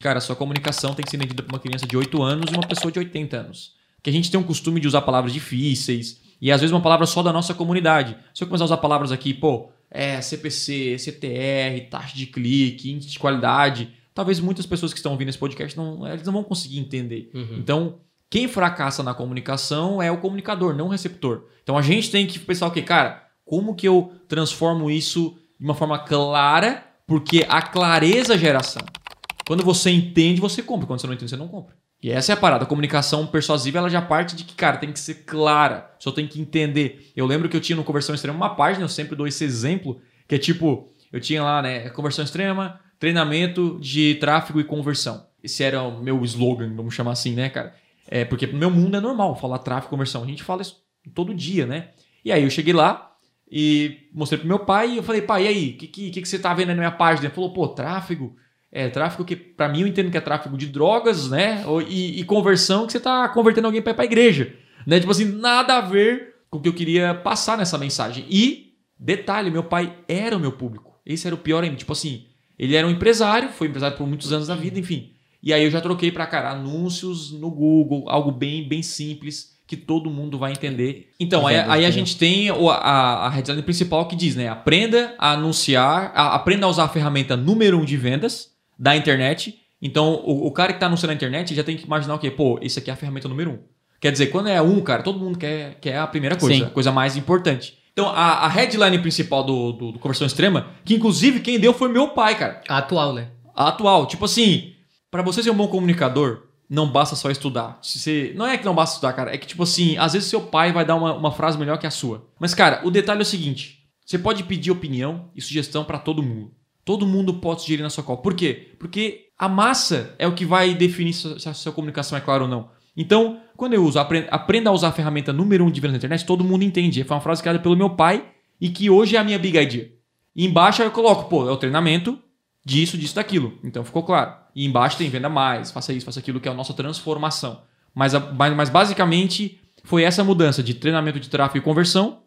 Cara, sua comunicação tem que ser entendida por uma criança de 8 anos e uma pessoa de 80 anos. Que a gente tem um costume de usar palavras difíceis e às vezes uma palavra só da nossa comunidade. Se eu começar a usar palavras aqui, pô, é CPC, CTR, taxa de clique, índice de qualidade, talvez muitas pessoas que estão ouvindo esse podcast não, eles não vão conseguir entender. Uhum. Então, quem fracassa na comunicação é o comunicador, não o receptor. Então a gente tem que pensar o quê? Cara, como que eu transformo isso de uma forma clara? Porque a clareza gera ação. Quando você entende, você compra. Quando você não entende, você não compra. E essa é a parada. A comunicação persuasiva, ela já parte de que, cara, tem que ser clara. Só tem que entender. Eu lembro que eu tinha no Conversão Extrema uma página, eu sempre dou esse exemplo, que é tipo, eu tinha lá, né, Conversão Extrema, treinamento de tráfego e conversão. Esse era o meu slogan, vamos chamar assim, né, cara? É, porque no meu mundo é normal falar tráfego e conversão. A gente fala isso todo dia, né? E aí eu cheguei lá e mostrei pro meu pai e eu falei, pai, e aí, o que, que, que, você tá vendo aí na minha página? Ele falou, pô, tráfego. É, tráfego que, pra mim, eu entendo que é tráfego de drogas, né? E, e conversão que você tá convertendo alguém pra ir pra igreja. Né? Tipo assim, nada a ver com o que eu queria passar nessa mensagem. E, detalhe, meu pai era o meu público. Esse era o pior ainda. Tipo assim, ele era um empresário, foi empresário por muitos anos da vida, enfim. E aí eu já troquei pra, cara, anúncios no Google, algo bem, bem simples, que todo mundo vai entender. Então, aí, aí a né? gente tem a, a headline principal que diz, né? Aprenda a anunciar, a- aprenda a usar a ferramenta número um de vendas da internet. Então, o, o cara que está anunciando na internet já tem que imaginar o quê? Pô, isso aqui é a ferramenta número um. Quer dizer, quando é um, cara, todo mundo quer, quer a primeira coisa, Sim. a coisa mais importante. Então, a, a headline principal do, do, do Conversão Extrema, que inclusive quem deu foi meu pai, cara. A atual, né? A atual. Tipo assim, para você ser um bom comunicador, não basta só estudar. Se você... Não é que não basta estudar, cara. É que, tipo assim, às vezes seu pai vai dar uma, uma frase melhor que a sua. Mas, cara, o detalhe é o seguinte: você pode pedir opinião e sugestão para todo mundo. Todo mundo pode sugerir na sua call. Por quê? Porque a massa é o que vai definir se a sua comunicação é clara ou não. Então, quando eu uso aprenda, a usar a ferramenta número um de vendas na internet, todo mundo entende. Foi uma frase criada pelo meu pai e que hoje é a minha big idea. E embaixo eu coloco, pô, é o treinamento disso, disso, daquilo. Então ficou claro. E embaixo tem venda mais, faça isso, faça aquilo, que é a nossa transformação. Mas, mas, mas basicamente foi essa mudança de treinamento de tráfego e conversão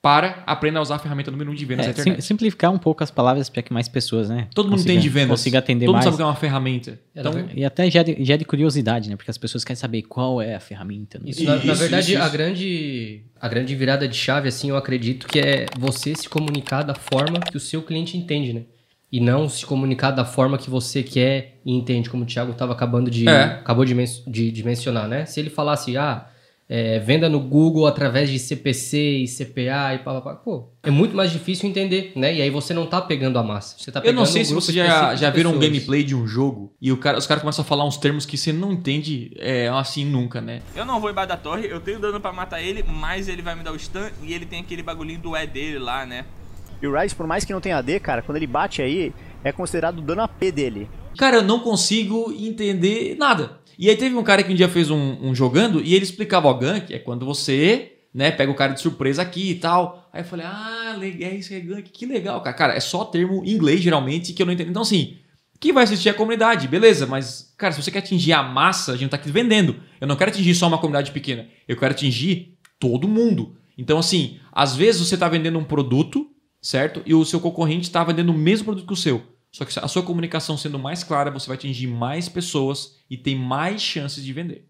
para aprenda a usar a ferramenta número um de vendas É, sim- internet. simplificar um pouco as palavras para que mais pessoas, né? Todo mundo consiga- entende vendas. Consiga atender Todo mundo mais. sabe que é uma ferramenta. É, Então, ver- E até gere, gere curiosidade, né? Porque as pessoas querem saber qual é a ferramenta. né? Isso, na, na Isso, verdade, isso, a isso. grande a grande virada de chave, assim, eu acredito que é você se comunicar da forma que o seu cliente entende, né? E não se comunicar da forma que você quer e entende, como o Thiago estava acabando de, É. acabou de, men- de- de mencionar, né? Se ele falasse, ah, é, venda no Google através de CPC e CPA e pá, pá, pá, pô, é muito mais difícil entender, né? E aí você não tá pegando a massa, você tá eu pegando não sei um se vocês já, já viram um gameplay de um jogo e o cara, os caras começam a falar uns termos que você não entende é, assim nunca, né? Eu não vou embaixo da torre, eu tenho dano pra matar ele, mas ele vai me dar o stun e ele tem aquele bagulhinho do E dele lá, né? E o Rise, por mais que não tenha AD, cara, quando ele bate aí, é considerado dano AP dele. Cara, eu não consigo entender nada. E aí teve um cara que um dia fez um, um jogando e ele explicava o gank, é quando você, né, pega o cara de surpresa aqui e tal. Aí eu falei, ah, legal, isso é gank, que legal, cara. Cara, é só termo em inglês geralmente que eu não entendo. Então assim, quem vai assistir é a comunidade, beleza, mas, cara, se você quer atingir a massa, a gente tá aqui vendendo. Eu não quero atingir só uma comunidade pequena, eu quero atingir todo mundo. Então assim, às vezes você tá vendendo um produto, certo? E o seu concorrente tá vendendo o mesmo produto que o seu. Só que a sua comunicação sendo mais clara, você vai atingir mais pessoas e tem mais chances de vender.